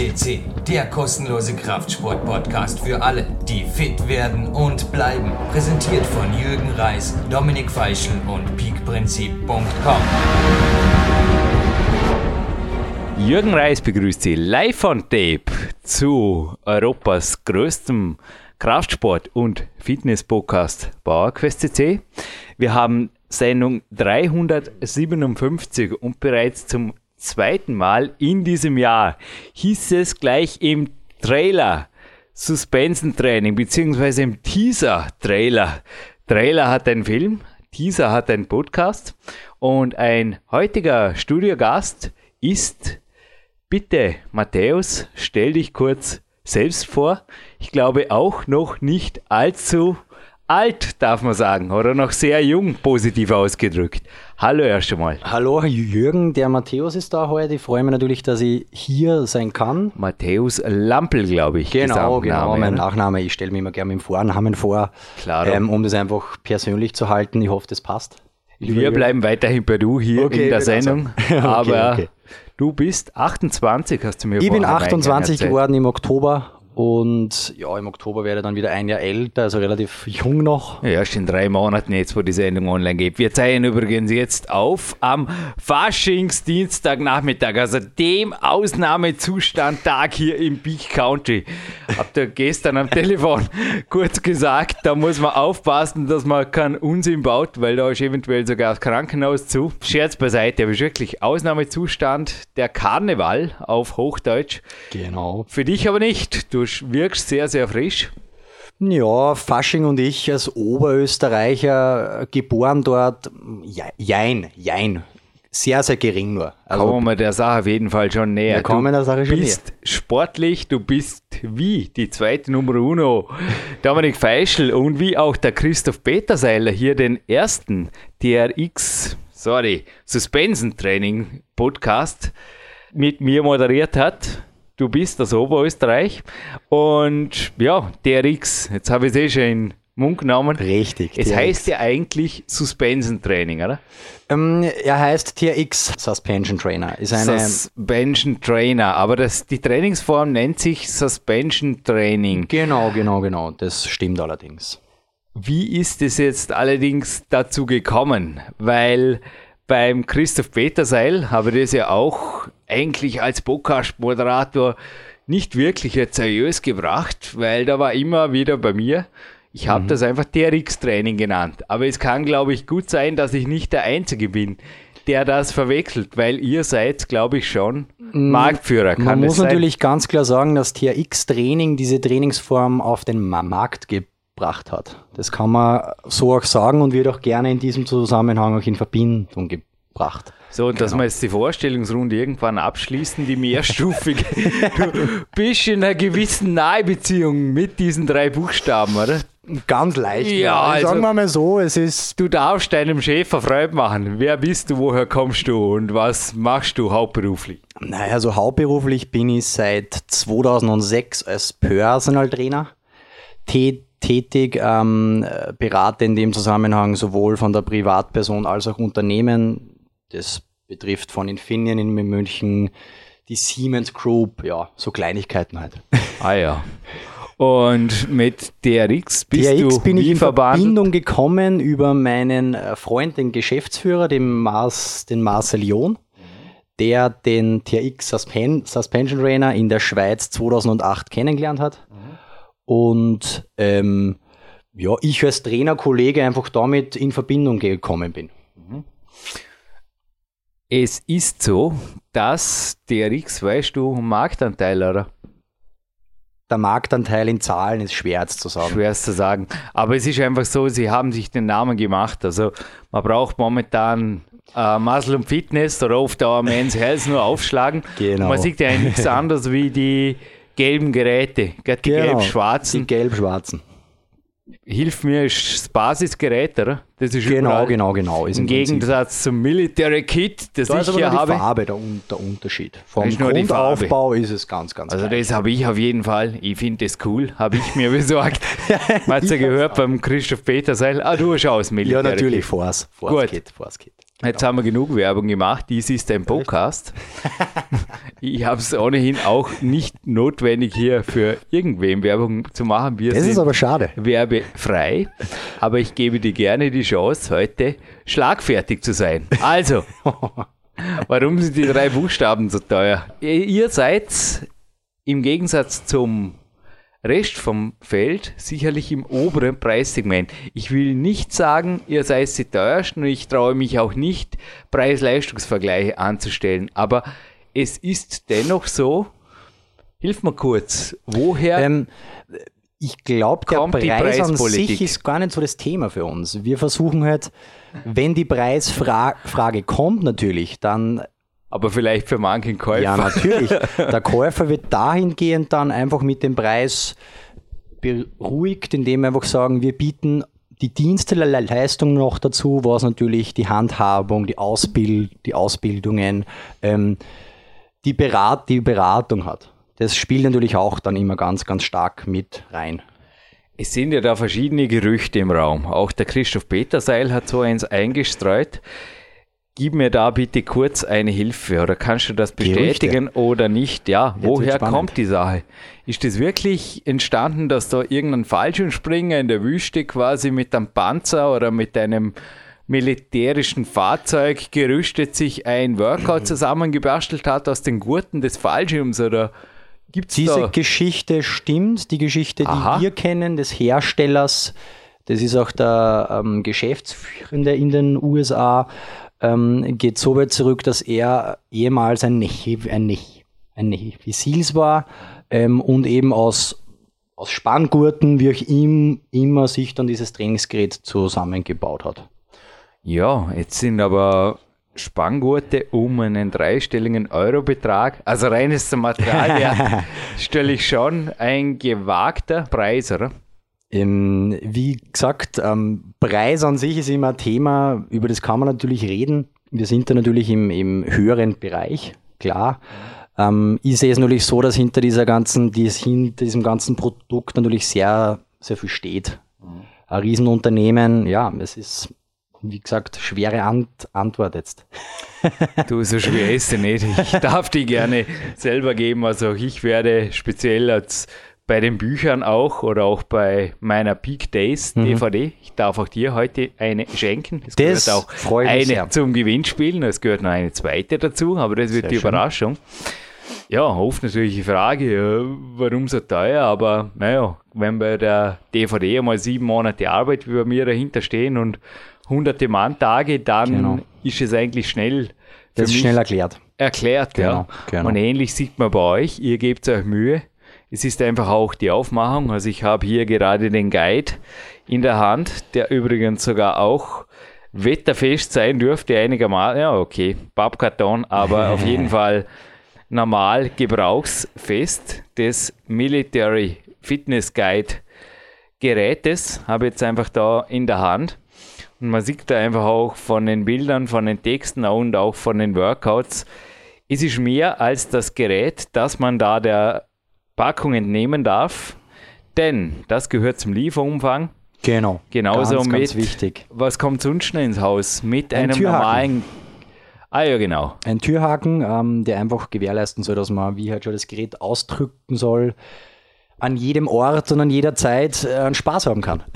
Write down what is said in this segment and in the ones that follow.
FCC, der kostenlose Kraftsport-Podcast für alle, die fit werden und bleiben. Präsentiert von Jürgen Reis, Dominik Feischl und peakprinzip.com. Jürgen Reis begrüßt Sie live on Tape zu Europas größtem Kraftsport- und Fitness-Podcast PowerQuest CC. Wir haben Sendung 357 und bereits zum zweiten Mal in diesem Jahr hieß es gleich im Trailer Suspensentraining beziehungsweise im Teaser-Trailer. Trailer hat einen Film, Teaser hat einen Podcast und ein heutiger Studiogast ist bitte Matthäus, stell dich kurz selbst vor. Ich glaube auch noch nicht allzu alt, darf man sagen, oder noch sehr jung, positiv ausgedrückt. Hallo erst einmal. Hallo Jürgen, der Matthäus ist da heute. Ich freue mich natürlich, dass ich hier sein kann. Matthäus Lampel, glaube ich. Genau, genau, mein Nachname. Ich stelle mich immer gerne mit dem Vornamen vor, Klar. Ähm, um das einfach persönlich zu halten. Ich hoffe, das passt. Wir bleiben weiterhin bei du hier okay, in der Sendung. okay, aber okay. du bist 28, hast du mir Ich bin 28 geworden im Oktober und ja, im Oktober werde ich dann wieder ein Jahr älter, also relativ jung noch. Ja, in drei Monaten jetzt, wo die Sendung online geht. Wir zeigen übrigens jetzt auf am Faschingsdienstagnachmittag, also dem Ausnahmezustandtag hier im Beach Country. Habt ihr gestern am Telefon kurz gesagt, da muss man aufpassen, dass man keinen Unsinn baut, weil da ist eventuell sogar das Krankenhaus zu. Scherz beiseite, aber ist wirklich Ausnahmezustand, der Karneval auf Hochdeutsch. Genau. Für dich aber nicht. Du wirkst sehr, sehr frisch. Ja, Fasching und ich als Oberösterreicher, geboren dort, jein, jein. Sehr, sehr gering nur. Also, kommen wir der Sache auf jeden Fall schon näher. Wir kommen der Sache schon näher. Du bist sportlich, du bist wie die zweite Nummer uno, Dominik Feischl und wie auch der Christoph Peterseiler hier den ersten TRX, sorry, Suspensentraining Podcast mit mir moderiert hat du bist aus Oberösterreich. Und ja, DRX, jetzt habe ich es eh schon in Mund genommen. Richtig. Es DRX. heißt ja eigentlich Suspension Training, oder? Ähm, er heißt TRX Suspension Trainer. Ist eine Suspension Trainer, aber das, die Trainingsform nennt sich Suspension Training. Genau, genau, genau. Das stimmt allerdings. Wie ist es jetzt allerdings dazu gekommen? Weil beim Christoph Peterseil habe ich das ja auch eigentlich als Podcast-Moderator nicht wirklich jetzt seriös gebracht, weil da war immer wieder bei mir, ich habe mhm. das einfach TRX-Training genannt. Aber es kann, glaube ich, gut sein, dass ich nicht der Einzige bin, der das verwechselt, weil ihr seid, glaube ich, schon mm, Marktführer. Kann Man muss sein? natürlich ganz klar sagen, dass TRX-Training diese Trainingsform auf den Markt gebracht hat. Das kann man so auch sagen und wird auch gerne in diesem Zusammenhang auch in Verbindung gebracht. So, und genau. dass wir jetzt die Vorstellungsrunde irgendwann abschließen, die mehrstufige. du bist in einer gewissen Nahebeziehung mit diesen drei Buchstaben, oder? Ganz leicht. Ja, also, sagen wir mal so, es ist. Du darfst deinem Chef Freude machen. Wer bist du, woher kommst du und was machst du hauptberuflich? Naja, also hauptberuflich bin ich seit 2006 als Personal Trainer tätig, ähm, berate in dem Zusammenhang sowohl von der Privatperson als auch Unternehmen das betrifft von Infineon in München, die Siemens Group, ja, so Kleinigkeiten halt. Ah ja. Und mit DRX bist DRX du bin ich in verbandelt? Verbindung gekommen über meinen äh, Freund, den Geschäftsführer, den, Mars, den Marcel John, der den TRX Suspen Suspension Trainer in der Schweiz 2008 kennengelernt hat. Mhm. Und ähm, ja, ich als Trainerkollege einfach damit in Verbindung gekommen bin. Es ist so, dass der X, weißt du, Marktanteil, oder? Der Marktanteil in Zahlen ist schwer zu sagen. Schwer zu sagen. Aber es ist einfach so, sie haben sich den Namen gemacht. Also man braucht momentan äh, Muscle und Fitness oder oft auch Men's Health nur aufschlagen. Genau. man sieht ja nichts anderes wie die gelben Geräte, die genau, gelb-schwarzen. Die gelb-schwarzen hilf mir, ist das Basisgerät, oder? Das ist genau, genau, genau. Ist Im, Gegensatz zum Military Kit, das da ich ist hier habe. Die Farbe der, der Unterschied. Vom Grundaufbau ist es ganz, ganz Also das habe ich auf jeden Fall. Ich finde das cool, habe ich mir besorgt. Man hat ja gehört beim Christoph Peterseil. Ah, du schaust Military Ja, natürlich, Force, Force Kit, Force Kit. Jetzt haben wir genug Werbung gemacht. Dies ist ein Podcast. ich habe es ohnehin auch nicht notwendig, hier für irgendwem Werbung zu machen. Wir Das sind ist aber schade. werbefrei. Aber ich gebe dir gerne die Chance, heute schlagfertig zu sein. Also, warum sind die drei Buchstaben so teuer? Ihr ihr seid im Gegensatz zum Rest vom Feld sicherlich im oberen Preissegment. Ich will nicht sagen, ihr seid die teuersten und ich traue mich auch nicht, Preis-Leistungsvergleiche anzustellen. Aber es ist dennoch so, hilf mir kurz, woher Ähm, ich glaube, der Preis an sich ist gar nicht so das Thema für uns. Wir versuchen halt, wenn die Preisfrage kommt natürlich, dann aber vielleicht für manchen Käufer. Ja, natürlich. Der Käufer wird dahingehend dann einfach mit dem Preis beruhigt, indem wir einfach sagen, wir bieten die Leistungen noch dazu, was natürlich die Handhabung, die, Ausbild, die Ausbildungen, ähm, die, Berat, die Beratung hat. Das spielt natürlich auch dann immer ganz, ganz stark mit rein. Es sind ja da verschiedene Gerüchte im Raum. Auch der Christoph Peterseil hat so eins eingestreut. Gib mir da bitte kurz eine Hilfe oder kannst du das Gerüchte. bestätigen oder nicht? Ja, Jetzt woher kommt die Sache? Ist das wirklich entstanden, dass da irgendein Fallschirmspringer in der Wüste quasi mit einem Panzer oder mit einem militärischen Fahrzeug gerüstet sich ein Workout zusammengebastelt hat aus den Gurten des Fallschirms oder gibt es Diese da... Geschichte stimmt, die Geschichte, die Aha. wir kennen, des Herstellers, das ist auch der ähm, Geschäftsführende in den USA, ähm, geht so weit zurück, dass er ehemals ein Navy, ein Navy, ein Seals war ähm, und eben aus, aus Spanngurten, wie auch ihm, immer sich dann dieses Trainingsgerät zusammengebaut hat. Ja, jetzt sind aber Spanngurte um einen dreistelligen Eurobetrag. Also reines Material stelle ich schon ein gewagter Preis, oder? Ähm, wie gesagt, ähm, Preis an sich ist immer ein Thema, über das kann man natürlich reden. Wir sind da natürlich im, im höheren Bereich, klar. Ähm, ich sehe es natürlich so, dass hinter dieser ganzen, dies, hinter diesem ganzen Produkt natürlich sehr, sehr viel steht. Ein Riesenunternehmen, ja, es ist, wie gesagt, schwere Ant Antwort jetzt. Du, so schwer ist sie nicht. Ich darf die gerne selber geben. Also ich werde speziell als bei den Büchern auch oder auch bei meiner Peak Days DVD, ich darf auch dir heute eine schenken. Es Mhm. Das gehört auch eine sehr. zum Gewinnspielen. Es gehört noch eine zweite dazu, aber das wird Sehr die schön. Überraschung. Ja, oft natürlich die Frage, ja, warum so teuer, aber naja, wenn bei der DVD einmal sieben Monate Arbeit wie bei mir dahinter stehen und hunderte Manntage, dann Genau. ist es eigentlich schnell Das ist schnell erklärt. erklärt. ja. Genau, genau. Und ähnlich sieht man bei euch, ihr gebt euch Mühe. Es ist einfach auch die Aufmachung. Also ich habe hier gerade den Guide in der Hand, der übrigens sogar auch wetterfest sein dürfte, einigermaßen. Ja, okay, Pappkarton, aber auf jeden Fall normal gebrauchsfest des Military Fitness Guide Gerätes. Habe jetzt einfach da in der Hand. Und man sieht da einfach auch von den Bildern, von den Texten und auch von den Workouts, es ist mehr als das Gerät, das man da der Packung entnehmen darf. Denn das gehört zum Lieferumfang. Genau. Genauso ganz, mit, ganz wichtig. was kommt sonst noch ins Haus? Mit Ein einem Türhaken. normalen. Ah ja, genau. Ein Türhaken, ähm, der einfach gewährleisten soll, dass man, wie halt schon das Gerät ausdrücken soll, an jedem Ort und an jeder Zeit äh, einen Spaß haben kann.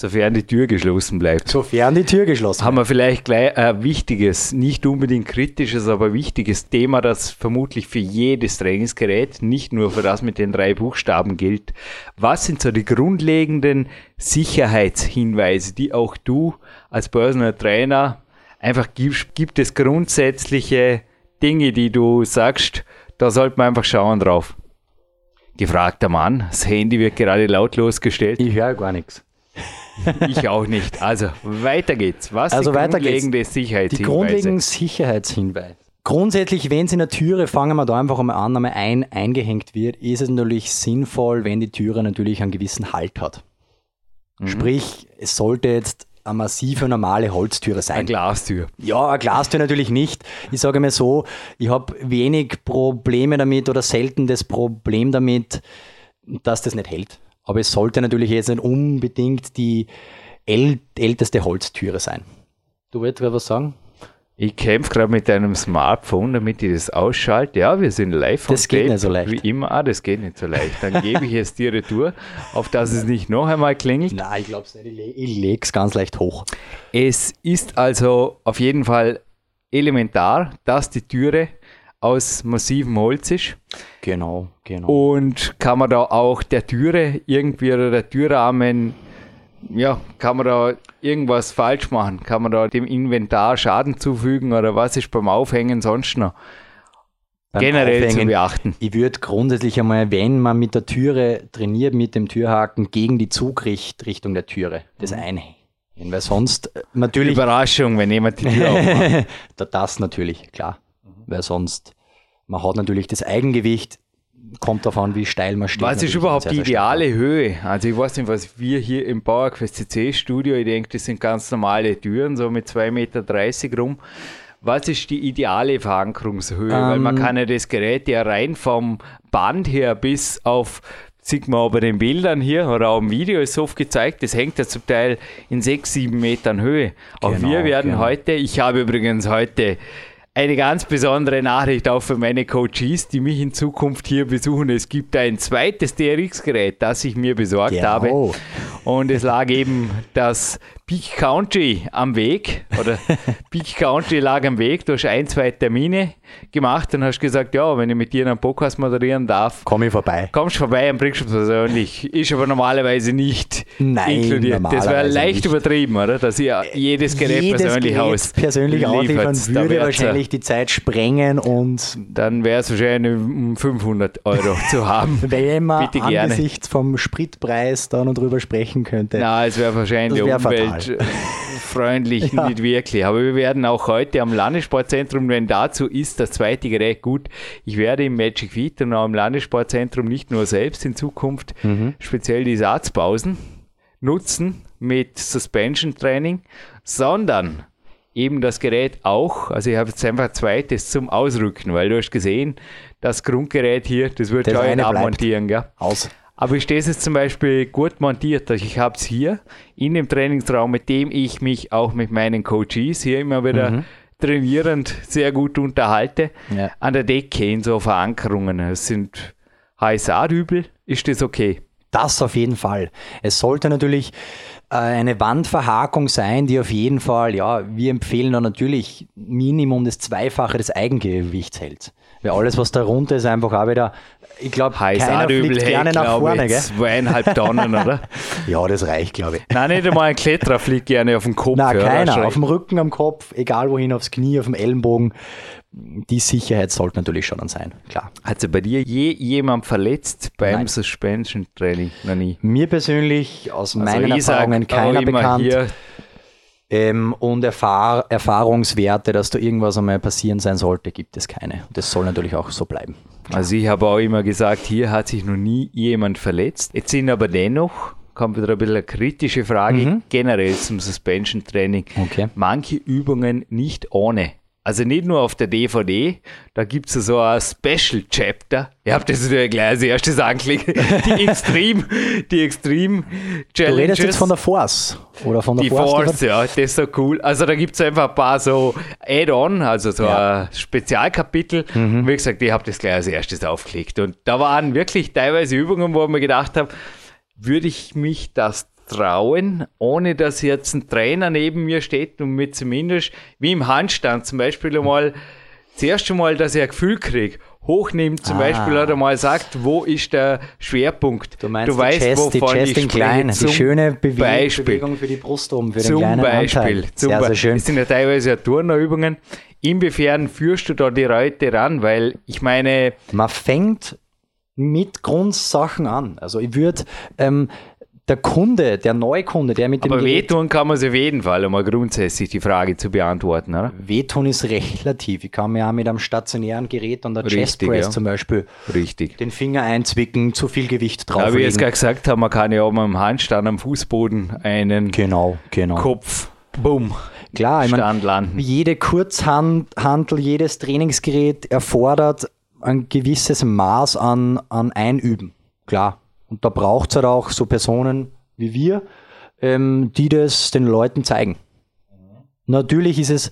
Sofern die Tür geschlossen bleibt. Sofern die Tür geschlossen Haben wir vielleicht gleich ein wichtiges, nicht unbedingt kritisches, aber wichtiges Thema, das vermutlich für jedes Trainingsgerät, nicht nur für das mit den drei Buchstaben gilt. Was sind so die grundlegenden Sicherheitshinweise, die auch du als Personal Trainer einfach gibst? Gibt es grundsätzliche Dinge, die du sagst, da sollte man einfach schauen drauf? Gefragter Mann, das Handy wird gerade lautlos gestellt. Ich höre gar nichts. Ich auch nicht. Also, weiter geht's. Was Also weiter geht's. grundlegende Die Sicherheitshinweise? grundlegenden Sicherheitshinweise. Grundsätzlich, wenn es in der Türe, fangen wir da einfach einmal an, einmal ein, eingehängt wird, ist es natürlich sinnvoll, wenn die Türe natürlich einen gewissen Halt hat. Mhm. Sprich, es sollte jetzt eine massive, normale Holztüre sein. Eine Glastür. Ja, eine Glastür natürlich nicht. Ich sage mal so, ich habe wenig Probleme damit oder selten das Problem damit, dass das nicht hält. Aber es sollte natürlich jetzt nicht unbedingt die äl älteste Holztüre sein. Du wolltest gerade was sagen? Ich kämpfe gerade mit deinem Smartphone, damit ich das ausschalte. Ja, wir sind live Das geht tape, nicht so leicht. Wie immer, ah, das geht nicht so leicht. Dann gebe ich es dir retour, auf dass es nicht noch einmal klingelt. Nein, ich glaube es nicht. Ich, le ich lege es ganz leicht hoch. Es ist also auf jeden Fall elementar, dass die Türe aus massivem Holz ist. Genau, genau. Und kann man da auch der Türe irgendwie oder der Türrahmen, ja, kann man da irgendwas falsch machen? Kann man da dem Inventar Schaden zufügen oder was ist beim Aufhängen sonst noch Beim generell zu Aufhängen, beachten? Ich würde grundsätzlich einmal, wenn man mit der Türe trainiert, mit dem Türhaken gegen die Zugrichtung der Türe, das einhängen. Weil sonst äh, natürlich. Überraschung, wenn jemand die Tür aufmacht. Da- das natürlich, klar. Weil sonst, man hat natürlich das Eigengewicht, kommt davon, wie steil man steht. Was ist überhaupt sehr, die ideale Höhe? Also ich weiß nicht, was wir hier im Bauerquest CC Studio, ich denke, das sind ganz normale Türen, so mit 2,30 Meter rum. Was ist die ideale Verankerungshöhe? Weil man Ähm. kann ja das Gerät ja rein vom Band her bis auf, sieht man bei den Bildern hier oder auch im Video ist oft gezeigt, das hängt ja zum Teil in 6, 7 Metern Höhe. Auch Genau, wir werden genau. heute, ich habe übrigens heute eine ganz besondere Nachricht auch für meine Coaches, die mich in Zukunft hier besuchen. Es gibt ein zweites DRX-Gerät, das ich mir besorgt Genau. habe. Und es lag eben das Peak Country am Weg. Oder Peak Country lag am Weg. Du hast ein, zwei Termine gemacht und hast gesagt, ja, wenn ich mit dir einen Podcast moderieren darf, Komme ich vorbei. kommst vorbei und bringst es persönlich. Ist aber normalerweise nicht Nein, inkludiert. Das wäre leicht nicht. übertrieben, oder? Dass ihr jedes Gerät Jedes persönlich Gerät aus persönlich ausliefern würde äh, wahrscheinlich die Zeit sprengen und Dann wäre es wahrscheinlich um 500 Euro zu haben. wenn man Bitte gerne. angesichts vom Spritpreis da noch drüber sprechen könnte. Na, es wäre wahrscheinlich wär fatal. Umweltfreundlich Ja. nicht wirklich. Aber wir werden auch heute am Landessportzentrum, wenn dazu ist das zweite Gerät gut, ich werde im Magic Feet und auch im Landessportzentrum nicht nur selbst in Zukunft Mhm. speziell die Satzpausen nutzen mit Suspension Training, sondern eben das Gerät auch, also ich habe jetzt einfach ein zweites zum Ausrücken, weil du hast gesehen, das Grundgerät hier, das wird Das bleibt. abmontieren, gell? Aus. Aber ich stehe es jetzt zum Beispiel gut montiert. Also ich habe es hier in dem Trainingsraum, mit dem ich mich auch mit meinen Coaches hier immer wieder trainierend sehr gut unterhalte. Ja. An der Decke in so Verankerungen. Es sind HSA-Dübel. Ist das okay? Das auf jeden Fall. Es sollte natürlich eine Wandverhakung sein, die auf jeden Fall, ja, wir empfehlen da natürlich Minimum das Zweifache des Eigengewichts hält. Weil alles, was darunter ist, einfach auch wieder, ich glaube, keiner fliegt hey, gerne nach glaube vorne, ich, gell? zweieinhalb Tonnen, oder? Ja, das reicht, glaube ich. Nein, nicht einmal ein Kletterer fliegt gerne auf den Kopf. Ja, keiner. Auf dem Rücken, am Kopf, egal wohin, aufs Knie, auf dem Ellenbogen. Die Sicherheit sollte natürlich schon dann sein, klar. Hat sich bei dir je jemand verletzt beim Nein. Suspension Training? Noch nie. Mir persönlich, aus meinen Also sag Erfahrungen, auch keiner bekannt. Ähm, und Erfahr Erfahrungswerte, dass da irgendwas einmal passieren sein sollte, gibt es keine. Das soll natürlich auch so bleiben. Also ich habe auch immer gesagt, hier hat sich noch nie jemand verletzt. Jetzt sind aber dennoch, kommt wieder ein bisschen eine kritische Frage generell zum Suspension Training. Okay. Manche Übungen nicht ohne. Also nicht nur auf der DVD, da gibt es so ein Special Chapter. Ihr habt das natürlich gleich als erstes angeklickt. Die Extreme, die Extreme Du Challenges. redest jetzt von der Force oder von der Die Force. Force, ja, das ist so cool. Also da gibt es einfach ein paar so Add-on, also so Ja. ein Spezialkapitel. Und wie gesagt, ich habe das gleich als erstes aufgelegt. Und da waren wirklich teilweise Übungen, wo ich mir gedacht habe, würde ich mich das trauen, ohne dass jetzt ein Trainer neben mir steht und mir zumindest, wie im Handstand zum Beispiel einmal, zuerst einmal, dass ich ein Gefühl kriege, hochnimmt zum Ah. Beispiel oder mal sagt, wo ist der Schwerpunkt. Du meinst du weißt, die Chest, die wovon Chest ich in klein, die schöne Bewe Beispiel. Bewegung für die Brust oben, für den Zum kleinen Beispiel. Anteil. Zum sehr, Be- sehr schön. Das sind ja teilweise ja Turnerübungen. Inwiefern führst du da die Leute ran? Weil ich meine, Man fängt mit Grundsachen an. Also ich würde ähm, der Kunde, der Neukunde, der mit dem aber Gerät wehtun kann man sich auf jeden Fall, um mal grundsätzlich die Frage zu beantworten, oder? Wehtun ist relativ. Ich kann mir auch mit einem stationären Gerät an der Richtig, Chest Press ja. zum Beispiel Richtig. den Finger einzwicken, zu viel Gewicht Aber wie ich jetzt gerade gesagt habe, man kann ja auch mal im Handstand am Fußboden einen Genau, genau. Kopf, bumm, Klar, ich meine, jede Kurzhandel, jedes Trainingsgerät erfordert ein gewisses Maß an, an Einüben. Klar. Und da braucht es halt auch so Personen wie wir, ähm, die das den Leuten zeigen. Natürlich ist es,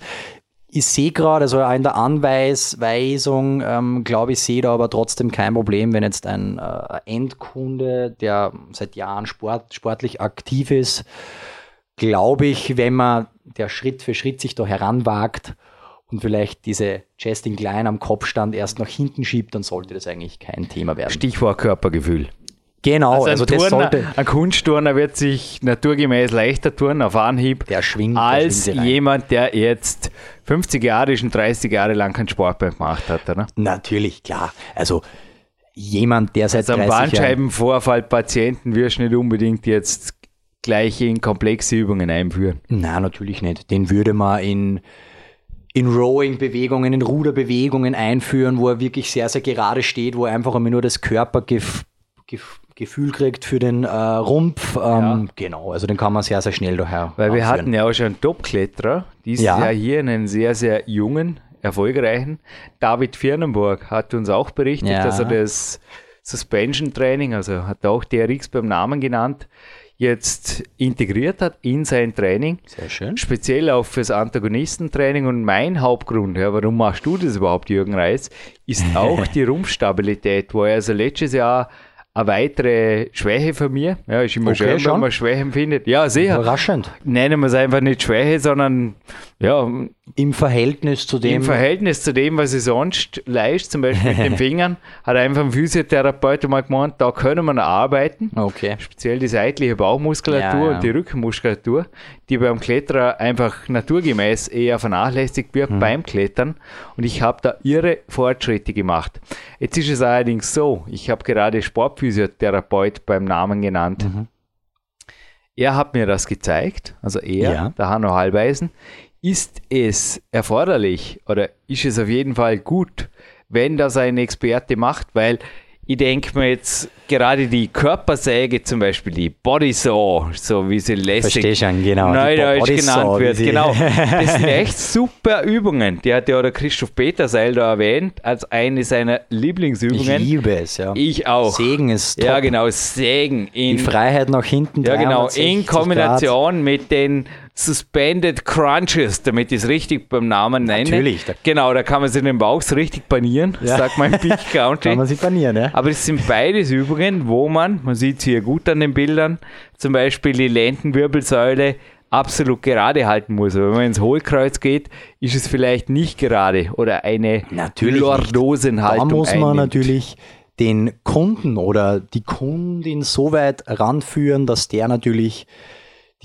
ich sehe gerade, also in der Anweisung, ähm, glaube ich, sehe da aber trotzdem kein Problem, wenn jetzt ein äh, Endkunde, der seit Jahren Sport, sportlich aktiv ist, glaube ich, wenn man der Schritt für Schritt sich da heranwagt und vielleicht diese Justin Klein am Kopfstand erst nach hinten schiebt, dann sollte das eigentlich kein Thema werden. Stichwort Körpergefühl. Genau, Also, also, ein, das Turner, sollte. ein Kunstturner wird sich naturgemäß leichter turnen auf Anhieb Der schwingt, der als rein. jemand, der jetzt 50 Jahre ist und 30 Jahre lang keinen Sport mehr gemacht hat. Oder? Natürlich, klar. Also jemand, der seit Also einen 30 Jahren Bandscheibenvorfall-Patienten wirst du nicht unbedingt jetzt gleich in komplexe Übungen einführen. Na, natürlich nicht. Den würde man in, in Rowing-Bewegungen, in Ruderbewegungen einführen, wo er wirklich sehr, sehr gerade steht, wo er einfach einmal nur das Körpergefühl kriegt für den äh, Rumpf. Ähm, Genau, also den kann man sehr, sehr schnell daher. Weil wir hatten ja auch schon einen Top-Kletterer, dieses Ja. Jahr hier einen sehr, sehr jungen, erfolgreichen. David Firnenburg hat uns auch berichtet, Ja. dass er das Suspension Training, also hat auch DRX beim Namen genannt, jetzt integriert hat in sein Training. Sehr schön. Speziell auch fürs Antagonistentraining und mein Hauptgrund, ja, warum machst du das überhaupt, Jürgen Reis, ist auch die Rumpfstabilität, wo er also letztes Jahr eine weitere Schwäche von mir, ja, ist immer Okay, schön, wenn schon. man Schwächen findet. Ja, sehr. Überraschend. Nennen wir es einfach nicht Schwäche, sondern ja, Im Verhältnis zu dem. im Verhältnis zu dem, was ich sonst leiste, zum Beispiel mit den Fingern, hat einfach ein Physiotherapeut mal gemeint, da können wir noch arbeiten. okay. Speziell die seitliche Bauchmuskulatur Ja, ja. und die Rückenmuskulatur, die beim Kletterer einfach naturgemäß eher vernachlässigt wird Mhm. beim Klettern. Und ich habe da irre Fortschritte gemacht. Jetzt ist es allerdings so, ich habe gerade Sportphysiotherapeut beim Namen genannt. Mhm. Er hat mir das gezeigt, also er, Ja. der Hanno Halbeisen. Ist es erforderlich oder ist es auf jeden Fall gut, wenn das ein Experte macht? Weil ich denke mir jetzt gerade die Körpersäge, zum Beispiel die Bodysaw, so wie sie lässig Verstehe schon, genau. Neudeutsch Body Saw, genannt wird. sie- Genau. Das sind echt super Übungen. Die hat ja der Christoph Peterseil da erwähnt, als eine seiner Ich Lieblingsübungen. liebe es, ja. Ich auch. Segen ist top. Ja, genau, Sägen. In, Die Freiheit nach hinten. ja, genau. 360 In Kombination mit den Suspended Crunches, damit ich es richtig beim Namen nenne. Natürlich, da- Genau, da kann man sich den Bauch so richtig panieren, Ja. sagt man im Peak Country. Kann man sich panieren, ja? Aber es sind beides Übungen, wo man, man sieht es hier gut an den Bildern, zum Beispiel die Lendenwirbelsäule absolut gerade halten muss. Aber wenn man ins Hohlkreuz geht, ist es vielleicht nicht gerade oder eine Natürlich. Lordosenhaltung Da muss man einnimmt. natürlich den Kunden oder die Kundin so weit ranführen, dass der natürlich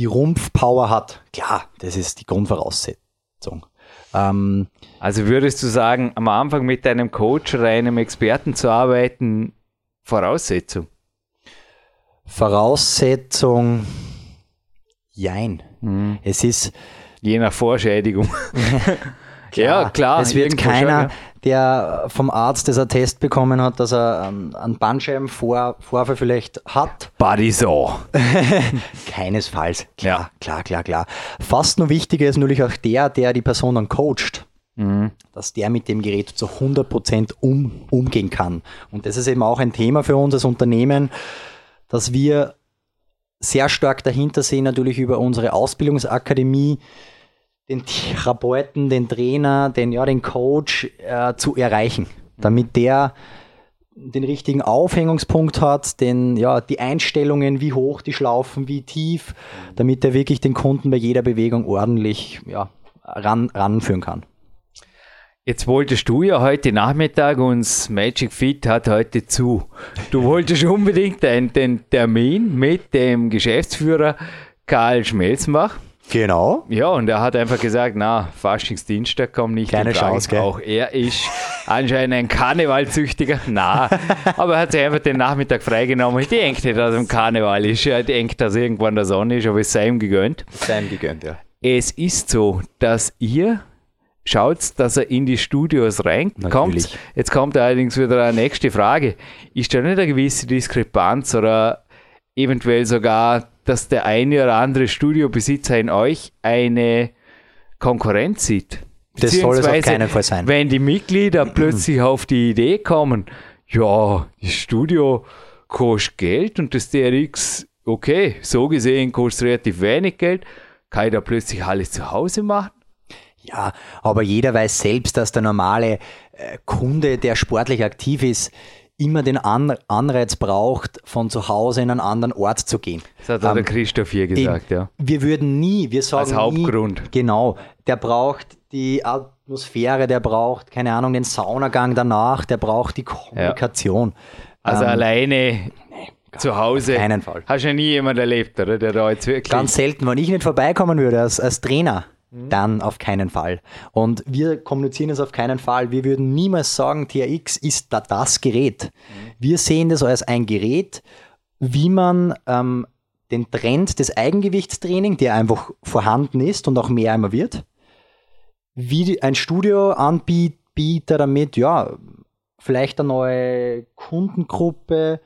die Rumpfpower hat. Klar, das ist die Grundvoraussetzung. Ähm, Also würdest du sagen, am Anfang mit einem Coach oder einem Experten zu arbeiten, Voraussetzung? Voraussetzung, jein. Mhm. Es ist Je nach Vorschädigung. ja, klar. Es wird irgendwo schon, keiner, ja. Der vom Arzt das Attest bekommen hat, dass er ähm, einen Bandscheibenvorfall vielleicht hat. Body so. Keinesfalls. Klar, Ja. klar, klar, klar. Fast nur wichtiger ist natürlich auch der, der die Person dann coacht. Dass der mit dem Gerät zu 100% um, umgehen kann. Und das ist eben auch ein Thema für uns als Unternehmen, dass wir sehr stark dahinter sehen, natürlich über unsere Ausbildungsakademie, den Therapeuten, den Trainer, den, ja, den Coach äh, zu erreichen, damit der den richtigen Aufhängungspunkt hat, den, ja, die Einstellungen, wie hoch die Schlaufen, wie tief, damit er wirklich den Kunden bei jeder Bewegung ordentlich ja, ran, ranführen kann. Jetzt wolltest du ja heute Nachmittag uns Magic Fit hat heute zu. Du wolltest unbedingt den, den Termin mit dem Geschäftsführer Karl Schmelzenbach. Genau. Ja, und er hat einfach gesagt, na, Faschingsdienstag kommt nicht Keine. Chance, gell? Auch er ist anscheinend ein Karnevalzüchtiger. Na, aber er hat sich einfach den Nachmittag freigenommen. Ich denke nicht, dass er im Karneval ist. Er denkt, dass irgendwann der Sonne ist, aber es sei ihm gegönnt. Sein gegönnt, ja. Es ist so, dass ihr schaut, dass er in die Studios reinkommt. Jetzt kommt allerdings wieder eine nächste Frage. Ist da nicht eine gewisse Diskrepanz oder eventuell sogar, dass der eine oder andere Studiobesitzer in euch eine Konkurrenz sieht? Das soll es auf keinen Fall sein. Wenn die Mitglieder plötzlich auf die Idee kommen, ja, das Studio kostet Geld und das DRX, okay, so gesehen kostet relativ wenig Geld, kann ich da plötzlich alles zu Hause machen? Ja, aber jeder weiß selbst, dass der normale äh, Kunde, der sportlich aktiv ist, immer den An Anreiz braucht, von zu Hause in einen anderen Ort zu gehen. Das hat auch Ähm, der Christoph hier gesagt, den, ja. Wir würden nie, wir sagen Als Hauptgrund. Nie, genau, der braucht die Atmosphäre, der braucht, keine Ahnung, den Saunagang danach, der braucht die Kommunikation. Also Ähm, alleine zu Hause. auf keinen Fall. Hast du ja nie jemand erlebt, oder? Der da jetzt wirklich. Ganz selten, wenn ich nicht vorbeikommen würde als, als Trainer. Dann auf keinen Fall. Und wir kommunizieren es auf keinen Fall. Wir würden niemals sagen, TRX ist da das Gerät. Mhm. Wir sehen das als ein Gerät, wie man ähm, den Trend des Eigengewichtstraining, der einfach vorhanden ist und auch mehr immer wird, wie ein Studioanbieter damit, ja, vielleicht eine neue Kundengruppe,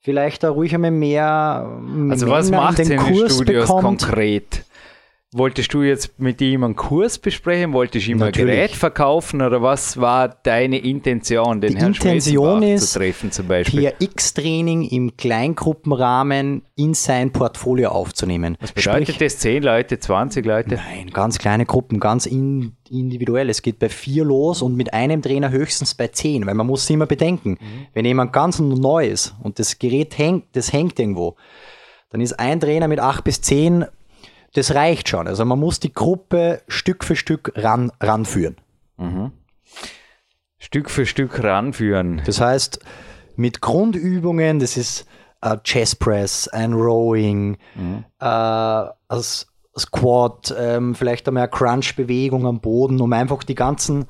vielleicht auch ruhig einmal mehr also was Männer in macht den in den Kurs Studios bekommt. konkret? Wolltest du jetzt mit ihm einen Kurs besprechen? Wolltest du ihm ein Natürlich. Gerät verkaufen? Oder was war deine Intention, den Die Herrn Intention ist, zu treffen zum Beispiel? TRX-Training im Kleingruppenrahmen in sein Portfolio aufzunehmen. Was bedeutet Sprich, das? 10 Leute, 20 Leute? Nein, ganz kleine Gruppen, ganz in, individuell. Es geht bei vier los und mit einem Trainer höchstens bei zehn, weil man muss immer bedenken, wenn jemand ganz neu ist und das Gerät hängt, das hängt irgendwo, dann ist ein Trainer mit acht bis zehn, das reicht schon. Also man muss die Gruppe Stück für Stück ran, ranführen. Stück für Stück ranführen. Das heißt, mit Grundübungen, das ist äh, Chest Press, ein Rowing, äh, als Squat, ähm, vielleicht einmal eine Crunch-Bewegung am Boden, um einfach die ganzen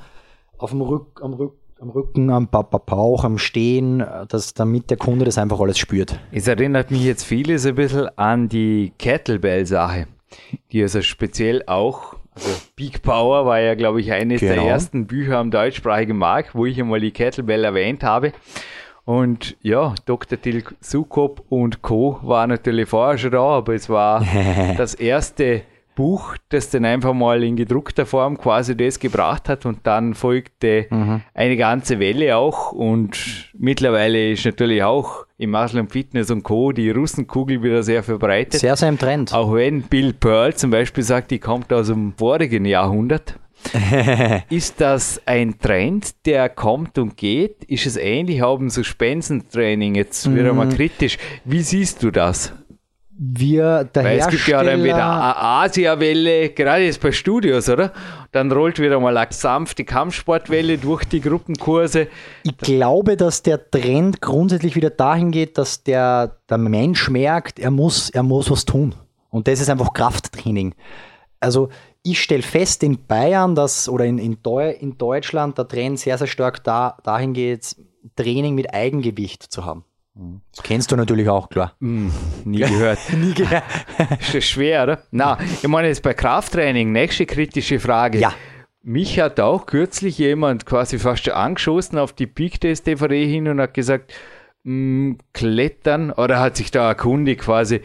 auf dem Rück, am, Rück, am Rücken, am Ba- Ba- Bauch, am Stehen, äh, dass, damit der Kunde das einfach alles spürt. Es erinnert mich jetzt vieles ein bisschen an die Kettlebell-Sache, die also speziell auch, also Peak Power war ja, glaube ich, eines der Genau. ersten Bücher am deutschsprachigen Markt, wo ich einmal die Kettlebell erwähnt habe. Und ja, Dr. Tilk Sukop und Co. war natürlich vorher schon da, aber es war das erste Buch, das dann einfach mal in gedruckter Form quasi das gebracht hat und dann folgte eine ganze Welle auch und mittlerweile ist natürlich auch im Muscle und Fitness und Co. die Russenkugel wieder sehr verbreitet. Sehr, sehr im Trend. Auch wenn Bill Pearl zum Beispiel sagt, die kommt aus dem vorigen Jahrhundert. ist das ein Trend, der kommt und geht? Ist es ähnlich auch im Suspensentraining? Jetzt wieder mal kritisch. Wie siehst du das? Wir, der Weil es gibt ja dann wieder Hersteller- eine Asiawelle, gerade jetzt bei Studios, oder? Dann rollt wieder mal eine sanfte Kampfsportwelle durch die Gruppenkurse. Ich glaube, dass der Trend grundsätzlich wieder dahin geht, dass der, der Mensch merkt, er muss, er muss was tun. Und das ist einfach Krafttraining. Also ich stelle fest in Bayern, dass, oder in, in, Deu in Deutschland der Trend sehr, sehr stark da, dahin geht, Training mit Eigengewicht zu haben. Das kennst du natürlich auch, klar. Nie gehört. Nie gehört. Ist das schwer, oder? Na, ich meine jetzt bei Krafttraining, nächste kritische Frage. Ja. Mich hat auch kürzlich jemand quasi fast schon angeschossen auf die Peak Test DVD hin und hat gesagt, mh, Klettern, oder hat sich da erkundigt quasi,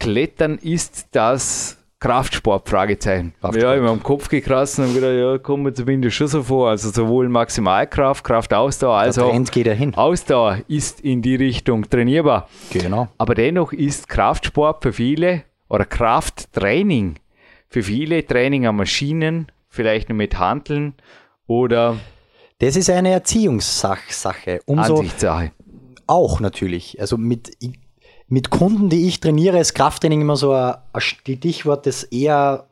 Klettern ist das Kraftsport? Fragezeichen. Kraftsport. Ja, ich habe am Kopf gekratzt und habe gedacht, ja, kommt mir zumindest schon so vor. Also sowohl Maximalkraft, Kraftausdauer als Der auch geht dahin. Ausdauer ist in die Richtung trainierbar. Genau. Aber dennoch ist Kraftsport für viele oder Krafttraining für viele Training an Maschinen, vielleicht nur mit Handeln oder Das ist eine Erziehungssache. Umso, Ansichtssache. Auch natürlich. Also mit, mit Kunden, die ich trainiere, ist Krafttraining immer so ein, ein Stichwort, das eher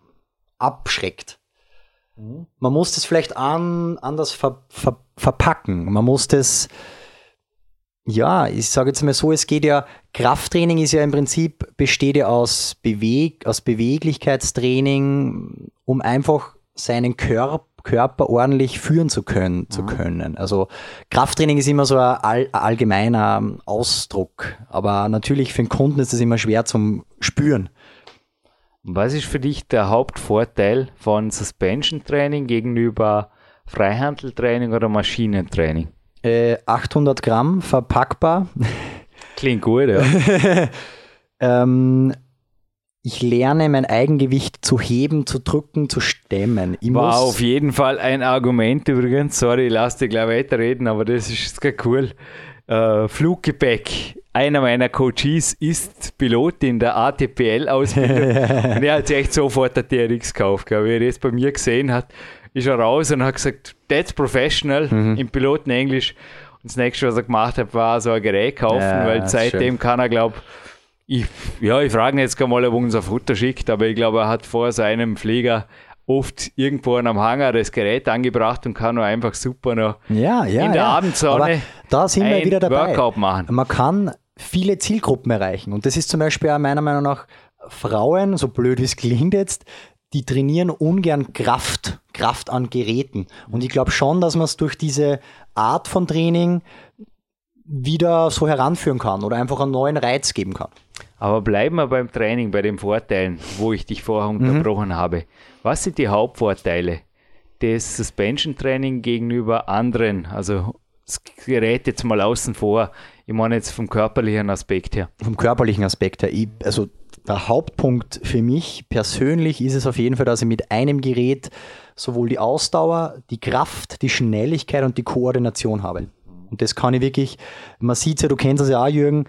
abschreckt. Man muss das vielleicht an, anders ver, ver, verpacken. Man muss das, ja, ich sage jetzt mal so, es geht ja, Krafttraining ist ja im Prinzip, besteht ja aus, Beweg, aus Beweglichkeitstraining, um einfach seinen Körper Körper ordentlich führen zu können, zu können. Also Krafttraining ist immer so ein, all, ein allgemeiner Ausdruck, aber natürlich für den Kunden ist es immer schwer zum Spüren. Was ist für dich der Hauptvorteil von Suspension Training gegenüber Freihandeltraining oder Maschinentraining? Äh, 800 Gramm verpackbar. Klingt gut, ja. ähm, ich lerne mein Eigengewicht zu heben, zu drücken, zu stemmen. Ich War auf jeden Fall ein Argument übrigens. Sorry, ich lass dich gleich weiterreden, aber das ist gar cool. äh, Fluggepäck. Einer meiner Coaches ist Pilot in der ATPL-Ausbildung und er hat sich echt sofort der TRX gekauft. Wie er das bei mir gesehen hat, ist er raus und hat gesagt, that's professional Mhm. im Pilotenenglisch. Und das nächste, was er gemacht hat, war so ein Gerät kaufen, Ja, weil seitdem schön. kann er, glaube ich, ja, ich frage ihn jetzt gar mal, ob er uns ein Foto schickt, aber ich glaube, er hat vor seinem Flieger oft irgendwo an einem Hangar das Gerät angebracht und kann nur einfach super noch Ja, ja. in der ja. Abendsonne Aber da sind wir wieder dabei. Workout machen. Man kann viele Zielgruppen erreichen. Und das ist zum Beispiel auch meiner Meinung nach Frauen, so blöd wie es klingt jetzt, die trainieren ungern Kraft, Kraft an Geräten. Und ich glaube schon, dass man es durch diese Art von Training wieder so heranführen kann oder einfach einen neuen Reiz geben kann. Aber bleiben wir beim Training, bei den Vorteilen, wo ich dich vorher Mhm. unterbrochen habe. Was sind die Hauptvorteile des Suspension Training gegenüber anderen? Also das Gerät jetzt mal außen vor. Ich meine jetzt vom körperlichen Aspekt her. vom körperlichen Aspekt her, ich, also der Hauptpunkt für mich persönlich ist es auf jeden Fall, dass ich mit einem Gerät sowohl die Ausdauer, die Kraft, die Schnelligkeit und die Koordination habe. Und das kann ich wirklich, man sieht ja, du kennst es ja auch, Jürgen,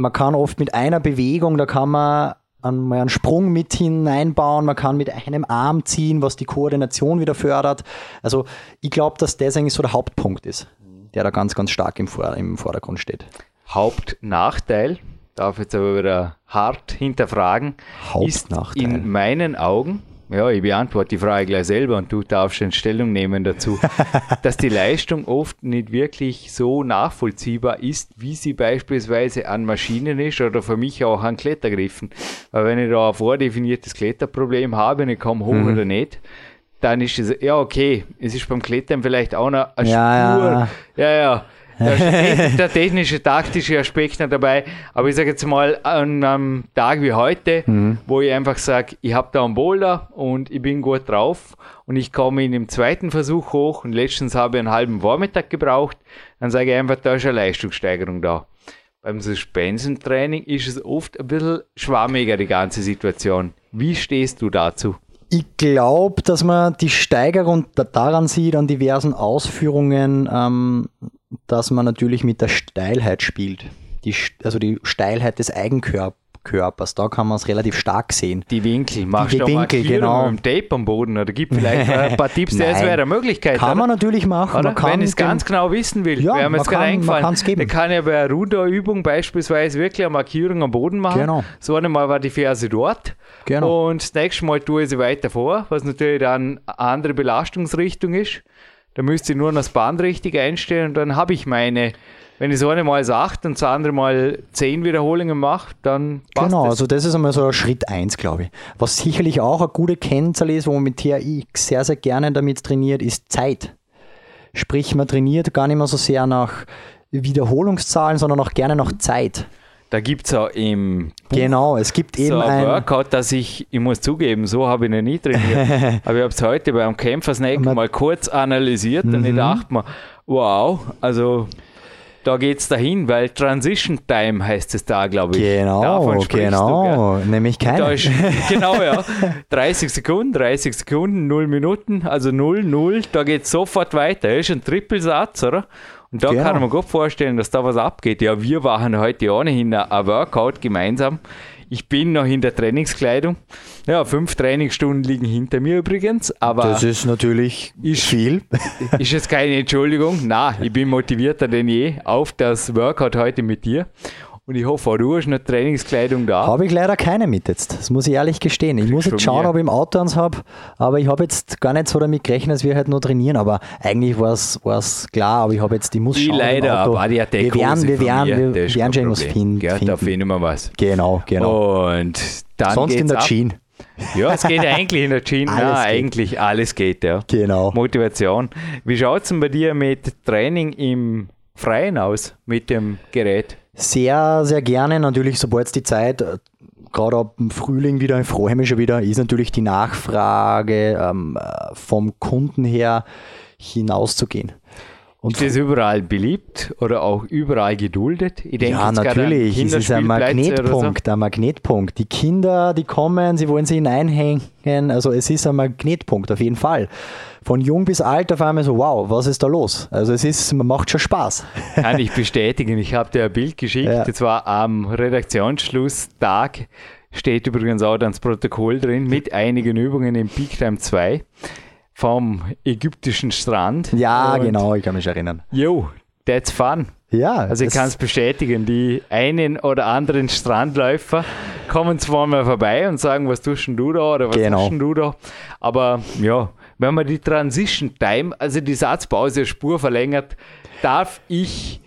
man kann oft mit einer Bewegung, da kann man einen, mal einen Sprung mit hineinbauen, man kann mit einem Arm ziehen, was die Koordination wieder fördert. Also ich glaube, dass das eigentlich so der Hauptpunkt ist, der da ganz, ganz stark im, Vor im Vordergrund steht. Hauptnachteil, darf jetzt aber wieder hart hinterfragen, ist Hauptnachteil. in meinen Augen, ja, ich beantworte die Frage gleich selber und du darfst dann Stellung nehmen dazu, dass die Leistung oft nicht wirklich so nachvollziehbar ist, wie sie beispielsweise an Maschinen ist oder für mich auch an Klettergriffen. Weil wenn ich da ein vordefiniertes Kletterproblem habe und ich komme hoch Mhm. oder nicht, dann ist es, ja okay, es ist beim Klettern vielleicht auch noch eine Ja, Spur. ja. ja. ja. Da ist der technische, taktische Aspekt noch dabei. Aber ich sage jetzt mal, an einem Tag wie heute, Mhm. wo ich einfach sage, ich habe da einen Boulder und ich bin gut drauf und ich komme in dem zweiten Versuch hoch und letztens habe ich einen halben Vormittag gebraucht, dann sage ich einfach, da ist eine Leistungssteigerung da. Beim Suspension-Training ist es oft ein bisschen schwammiger, die ganze Situation. Wie stehst du dazu? Ich glaube, dass man die Steigerung da- daran sieht, an diversen Ausführungen, ähm, dass man natürlich mit der Steilheit spielt. Die, also die Steilheit des Eigenkörpers, da kann man es relativ stark sehen. Die Winkel, machst Die du Winkel, genau. mit dem Tape am Boden oder gibt vielleicht ein paar Tipps, das wäre eine Möglichkeit. Kann oder? man natürlich machen. Oder? Man kann Wenn ich es ganz genau wissen will, Ja, mir man jetzt gerade kann- man eingefallen, geben. dann kann ich bei einer Ruderübung beispielsweise wirklich eine Markierung am Boden machen. Genau. So einmal war die Ferse dort Genau. und das nächste Mal tue ich sie weiter vor, was natürlich dann eine andere Belastungsrichtung ist. Da müsste ich nur noch das Band richtig einstellen und dann habe ich meine, wenn ich so eine Mal 8 und das andere Mal 10 Wiederholungen mache, dann passt Genau, es. also das ist einmal so Schritt 1, glaube ich. Was sicherlich auch eine gute Kennzahl ist, wo man mit TRX sehr, sehr gerne damit trainiert, ist Zeit. Sprich, man trainiert gar nicht mehr so sehr nach Wiederholungszahlen, sondern auch gerne nach Zeit. Da gibt es auch im Genau, es gibt eben so ein Workout, dass ich, ich muss zugeben, so habe ich noch nie trainiert. aber ich habe es heute beim Kämpfersnack mal kurz analysiert und ich dachte mir, wow, also da geht es dahin, weil Transition Time heißt es da, glaube ich. Genau, Davon genau, nämlich Du, keine. ist, genau, ja. 30 Sekunden, 30 Sekunden, 0 Minuten, also 0, 0, da geht es sofort weiter. Ist ein Trippelsatz, oder? Und da Genau. kann man gut vorstellen, dass da was abgeht. Ja, wir machen heute ohnehin ein Workout gemeinsam. Ich bin noch in der Trainingskleidung. Ja, fünf Trainingsstunden liegen hinter mir übrigens, aber Das ist natürlich Ist- viel. ist jetzt keine Entschuldigung. Na, ich bin motivierter denn je auf das Workout heute mit dir. Und ich hoffe, du hast noch Trainingskleidung da. Habe ich leider keine mit jetzt. Das muss ich ehrlich gestehen. Ich muss jetzt schauen, mir. ob ich im Auto eins habe. Aber ich habe jetzt gar nicht so damit gerechnet, dass wir halt nur trainieren. Aber eigentlich war es klar. Aber ich habe jetzt, ich muss Ich schauen. im leider, Auto. aber die hat wir werden, wir werden, wir, wir werden schon irgendwas finden. Gehört auf finden. Fall was. Genau, genau. Und dann Sonst geht's in der ab. Jean. Ja, es geht eigentlich in der Jean. Alles Nein, geht. eigentlich alles geht, ja. Genau. Motivation. Wie schaut es denn bei dir mit Training im Freien aus, mit dem Gerät? Sehr, sehr gerne. Natürlich, sobald es die Zeit, äh, gerade ab dem Frühling wieder, ich freue mich schon wieder, ist natürlich die Nachfrage ähm, äh, vom Kunden her hinauszugehen. Und ist das überall beliebt oder auch überall geduldet? Ich denke ja, natürlich. Es ist ein Magnetpunkt, so. ein Magnetpunkt. Die Kinder, die kommen, sie wollen sich hineinhängen. Also es ist ein Magnetpunkt, auf jeden Fall. Von jung bis alt auf einmal so, wow, was ist da los? Also es ist, man macht schon Spaß. Kann ich bestätigen. Ich habe dir ein Bild geschickt. Ja. Das war am Redaktionsschlusstag. Steht übrigens auch dann das Protokoll drin mit einigen Übungen im Peak Time 2 vom ägyptischen Strand. Ja, und genau, ich kann mich erinnern. Jo, that's fun. Ja. Also ich kann es bestätigen, die einen oder anderen Strandläufer kommen zwar mal vorbei und sagen, was tust du da oder was genau. tust du da. Aber ja, wenn man die Transition Time, also die Satzpause Spur verlängert, darf ich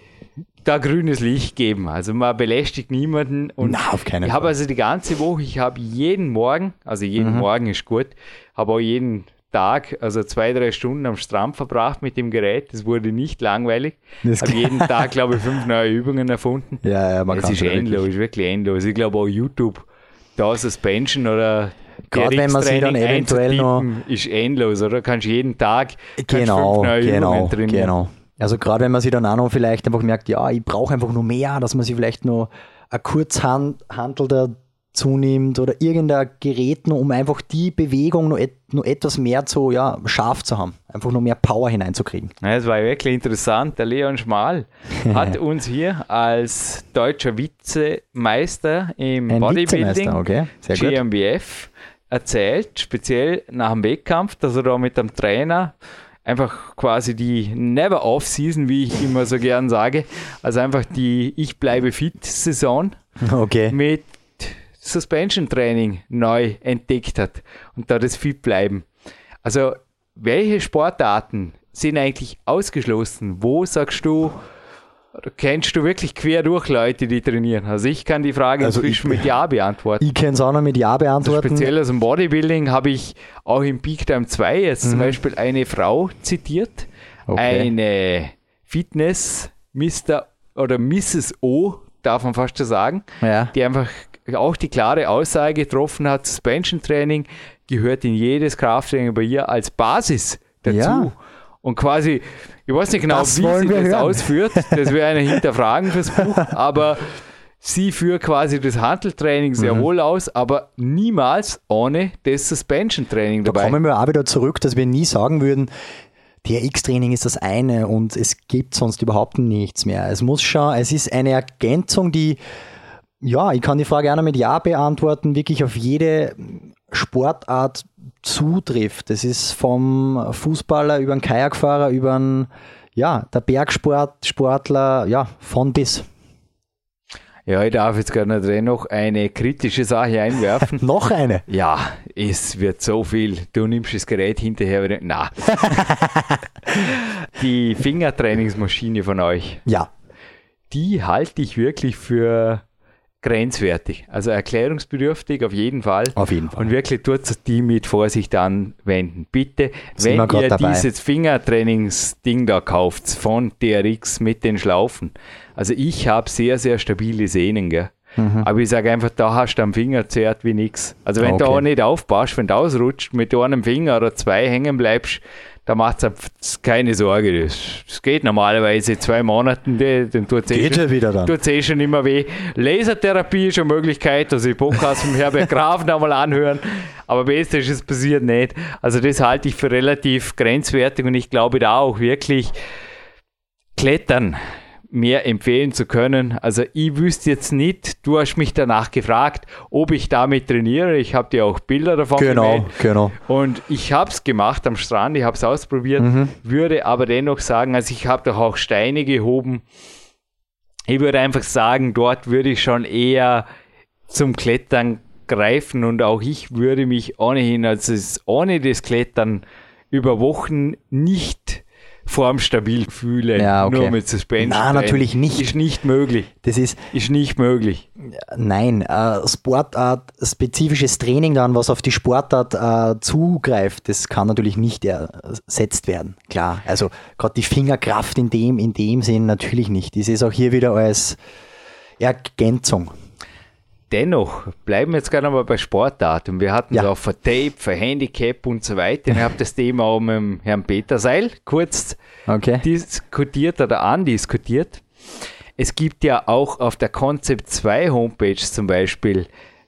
da grünes Licht geben. Also man belästigt niemanden. Und Na, auf keinen ich habe also die ganze Woche, ich habe jeden Morgen, also jeden mhm. Morgen ist gut, habe auch jeden Tag, also zwei, drei Stunden am Strand verbracht mit dem Gerät. Das wurde nicht langweilig. Ich habe jeden Tag, glaube ich, fünf neue Übungen erfunden. Ja, ja, man das kann ist endlos, wirklich. wirklich endlos. Ich glaube auch YouTube, da Suspension oder Gerade wenn man sich dann eventuell noch. Ist endlos, oder? Kannst jeden Tag genau, fünf neue genau, Übungen trainieren. Genau. Also gerade wenn man sich dann auch noch vielleicht einfach merkt, ja, ich brauche einfach nur mehr, dass man sich vielleicht noch ein Kurzhandel der zunimmt oder irgendein Gerät, nur um einfach die Bewegung nur, et, nur etwas mehr zu ja, scharf zu haben, einfach nur mehr Power hineinzukriegen. Ja, das war wirklich interessant. Der Leon Schmal hat uns hier als deutscher Vizemeister im Ein Bodybuilding okay. GmbF erzählt, speziell nach dem Wettkampf, dass er da mit dem Trainer einfach quasi die Never Off-Season, wie ich immer so gern sage, also einfach die Ich bleibe fit-Saison okay. mit Suspension Training neu entdeckt hat und da das fit bleiben. Also, welche Sportarten sind eigentlich ausgeschlossen? Wo sagst du, kennst du wirklich quer durch Leute, die trainieren? Also ich kann die Frage also inzwischen mit Ja beantworten. Ich kann es auch noch mit Ja beantworten. Also speziell aus dem Bodybuilding habe ich auch im Peak Time 2 jetzt mhm. zum Beispiel eine Frau zitiert, okay. eine Fitness Mr. oder Mrs. O, darf man fast so sagen, ja. die einfach auch die klare Aussage getroffen hat, Suspension Training gehört in jedes Krafttraining bei ihr als Basis dazu. Ja. Und quasi, ich weiß nicht genau, das wie sie das hören. ausführt, das wäre eine Hinterfragen fürs Buch, aber sie führt quasi das Handeltraining sehr mhm. wohl aus, aber niemals ohne das Suspension Training dabei. Da kommen wir auch wieder zurück, dass wir nie sagen würden, TRX-Training ist das eine und es gibt sonst überhaupt nichts mehr. Es muss schon, es ist eine Ergänzung, die ja, ich kann die Frage gerne mit Ja beantworten, wirklich auf jede Sportart zutrifft. Das ist vom Fußballer über einen Kajakfahrer, über einen, ja, der Bergsportler, ja, von bis. Ja, ich darf jetzt gerne noch eine kritische Sache einwerfen. noch eine? Ja, es wird so viel. Du nimmst das Gerät hinterher wieder. Na. die Fingertrainingsmaschine von euch. Ja. Die halte ich wirklich für grenzwertig. Also erklärungsbedürftig auf jeden Fall. Auf jeden Fall. Und wirklich tut die mit Vorsicht anwenden. Bitte, Sind wenn ihr dabei. dieses Fingertrainingsding da kauft von DRX mit den Schlaufen. Also ich habe sehr, sehr stabile Sehnen, gell? Mhm. Aber ich sage einfach, da hast du am Finger zerrt wie nichts. Also wenn okay. du auch nicht aufpasst, wenn du ausrutscht, mit einem Finger oder zwei hängen bleibst, da macht es keine Sorge. Das, das, geht normalerweise zwei Monate, dann tut es eh, schon, wieder eh schon immer weh. Lasertherapie ist eine Möglichkeit, also die Podcast vom Herbert Graf nochmal anhören. Aber besser ist es passiert nicht. Also das halte ich für relativ grenzwertig und ich glaube da auch wirklich Klettern mehr empfehlen zu können. Also ich wüsste jetzt nicht, du hast mich danach gefragt, ob ich damit trainiere. Ich habe dir auch Bilder davon genau, gemeldet. Genau. Und ich habe es gemacht am Strand, ich habe es ausprobiert, mhm. würde aber dennoch sagen, also ich habe doch auch Steine gehoben. Ich würde einfach sagen, dort würde ich schon eher zum Klettern greifen und auch ich würde mich ohnehin, also ohne das Klettern über Wochen nicht formstabil fühle, ja, okay. nur mit Suspension. Nein, natürlich nicht. Ist nicht möglich. Das ist, ist nicht möglich. Nein, äh, Sportart, spezifisches Training dann, was auf die Sportart äh, zugreift, das kann natürlich nicht ersetzt werden. Klar, also gerade die Fingerkraft in dem, in dem Sinn natürlich nicht. Das ist auch hier wieder als Ergänzung dennoch, bleiben wir jetzt gerade mal bei Sportdaten. Wir hatten es Ja. auch für Tape, für Handicap und so weiter. Ich habe das Thema auch mit dem Herrn Peter Seil kurz Okay. diskutiert oder andiskutiert. Es gibt ja auch auf der Concept 2 Homepage zum Beispiel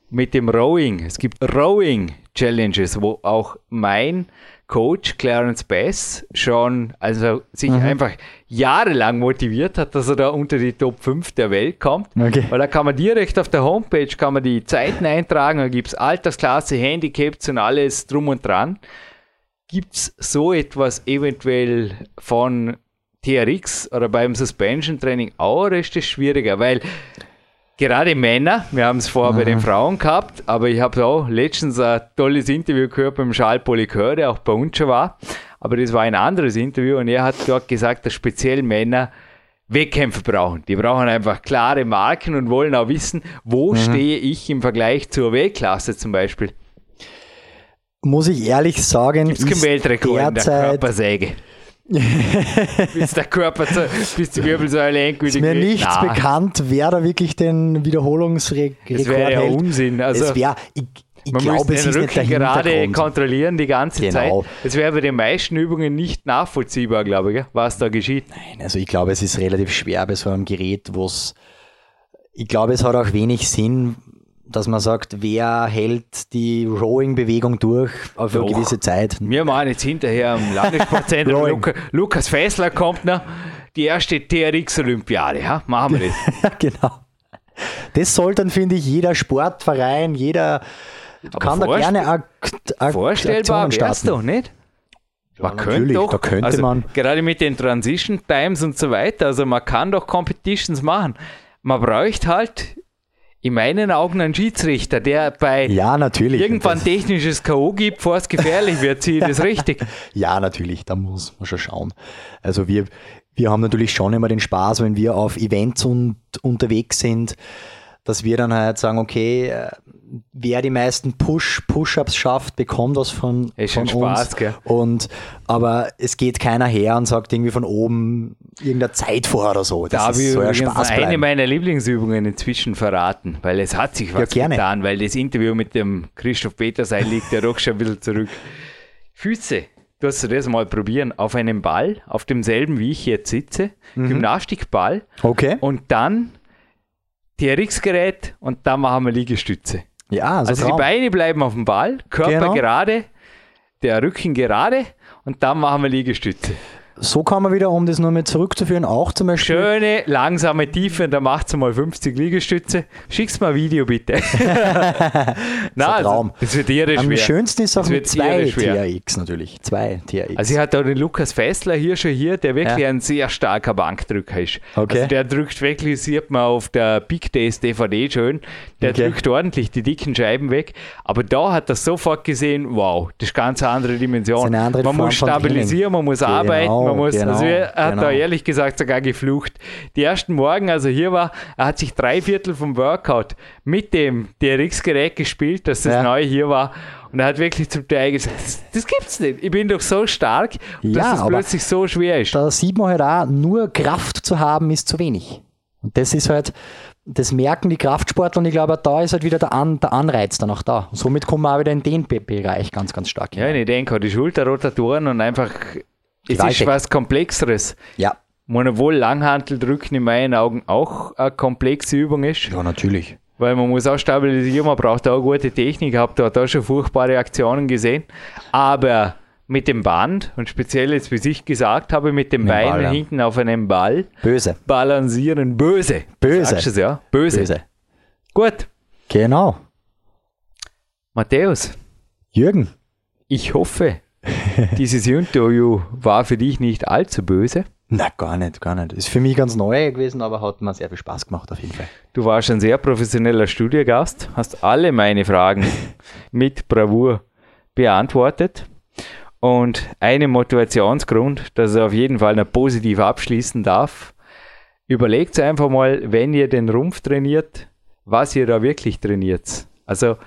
mit dem Rowing, es gibt Rowing Challenges, wo auch mein Coach Clarence Bass schon also sich einfach jahrelang motiviert hat, dass er da unter die Top 5 der Welt kommt. Okay. Weil da kann man direkt auf der Homepage kann man die Zeiten eintragen, da gibt es Altersklasse, Handicaps und alles drum und dran. Gibt es so etwas eventuell von TRX oder beim Suspension Training auch oder ist das schwieriger? Weil gerade Männer, wir haben es vorher bei den Frauen gehabt, aber ich habe auch letztens ein tolles Interview gehört beim Charles Polycœur, der auch bei uns schon war. Aber das war ein anderes Interview und er hat dort gesagt, dass speziell Männer Wettkämpfe brauchen. Die brauchen einfach klare Marken und wollen auch wissen, wo stehe ich im Vergleich zur Weltklasse zum Beispiel. Muss ich ehrlich sagen, Gibt es keinen ist Weltrekord in der derzeit Körpersäge? bis der Körper, zu, bis die Wirbelsäule endgültig ist mir geht. nichts Na, bekannt, wer da wirklich den Wiederholungsrekord Das wäre ja hält. Unsinn. Also, es wär, ich, ich man glaube, es den der Rücken gerade kontrollieren die ganze Genau. Zeit. Das wäre bei den meisten Übungen nicht nachvollziehbar, glaube ich, was da geschieht. Nein, also ich glaube, es ist relativ schwer bei so einem Gerät, wo es, ich glaube, es hat auch wenig Sinn, dass man sagt, wer hält die Rowing-Bewegung durch auf eine gewisse Zeit. Wir machen jetzt hinterher am Landessportzentrum. Luca, Lukas Fessler kommt noch. Die erste TRX-Olympiade. Ja? Machen wir das. genau. Das soll dann, finde ich, jeder Sportverein, jeder kann da gerne Akt, Akt, Vorstellbar starten. doch nicht? Man könnte natürlich, doch, da könnte also man. Gerade mit den Transition Times und so weiter, also man kann doch Competitions machen. Man bräuchte halt in meinen Augen einen Schiedsrichter, der bei Ja, natürlich. irgendwann technisches K.O. gibt, bevor es gefährlich wird. Ich das richtig? Ja, natürlich, da muss man schon schauen. Also wir, wir haben natürlich schon immer den Spaß, wenn wir auf Events und, unterwegs sind, dass wir dann halt sagen, okay, äh, wer die meisten Push, Push-Ups schafft, bekommt was von, Ist von schon Spaß, uns. gell? Und, aber es geht keiner her und sagt irgendwie von oben irgendeine Zeit vor oder so. Das Da ist, soll ja übrigens Spaß eine bleiben. meiner Lieblingsübungen inzwischen verraten, weil es hat sich was gerne. getan, weil das Interview mit dem Christoph Petersein liegt ja doch schon ein bisschen zurück. Füße, du hast das mal probieren, auf einem Ball, auf demselben wie ich jetzt sitze, Mhm. Gymnastikball Okay. und dann TRX-Gerät und dann machen wir Liegestütze. Ja, also, Also die Traum. Beine bleiben auf dem Ball, Körper Genau. gerade, der Rücken gerade und dann machen wir Liegestütze. So kann man wieder, um das nur mit zurückzuführen, auch zum Beispiel Schöne, langsame Tiefe, da macht mal 50 Liegestütze. Schick's mal ein Video bitte. Na, also, Traum. das wird irre Am schwer. schönsten ist auch Das mit wird zwei. TRX natürlich. Zwei TRX. Also ich hatte auch den Lukas Fessler hier schon hier, der wirklich Ja. ein sehr starker Bankdrücker ist. Okay. Also der drückt wirklich, sieht man auf der Big Days DVD schön, der Okay. drückt ordentlich die dicken Scheiben weg. Aber da hat er sofort gesehen, wow, das ist ganz eine andere Dimension. Das eine andere man Form muss stabilisieren, man muss Genau, arbeiten, man muss, genau, also er hat genau. da ehrlich gesagt sogar geflucht. Die ersten Morgen, also hier war, er hat sich drei Viertel vom Workout mit dem DRX-Gerät gespielt, dass das Ja. neu hier war. Und er hat wirklich zum Teil gesagt, das, gibt's nicht. Ich bin doch so stark, Ja, dass es plötzlich so schwer ist. da sieht man halt auch, nur Kraft zu haben ist zu wenig. Und das ist halt, das merken die Kraftsportler und ich glaube, da ist halt wieder der, An, der Anreiz dann auch da. Und somit kommen wir auch wieder in den Be- Bereich ganz, ganz stark. Ja, ich denke, die Schulterrotatoren und einfach, es ist Gewaltig. was Komplexeres. ja. Obwohl Langhanteldrücken in meinen Augen auch eine komplexe Übung ist, Ja, natürlich. weil man muss auch stabilisieren, man braucht auch gute Technik, ich habe da, da schon furchtbare Aktionen gesehen, aber mit dem Band und speziell jetzt, wie ich gesagt habe, mit dem Bein Ball, ja. hinten auf einem Ball Böse. balancieren, böse. Böse. Sagst es, ja? Böse. Böse. Gut, Genau. Matthäus, Jürgen. ich hoffe, dieses Interview war für dich nicht allzu böse. Na, gar nicht, gar nicht. Ist für mich ganz neu gewesen, aber hat mir sehr viel Spaß gemacht auf jeden Fall. Du warst ein sehr professioneller Studiogast, hast alle meine Fragen mit Bravour beantwortet. Und einen Motivationsgrund, dass er auf jeden Fall noch positiv abschließen darf, überlegt einfach mal, wenn ihr den Rumpf trainiert, was ihr da wirklich trainiert. Also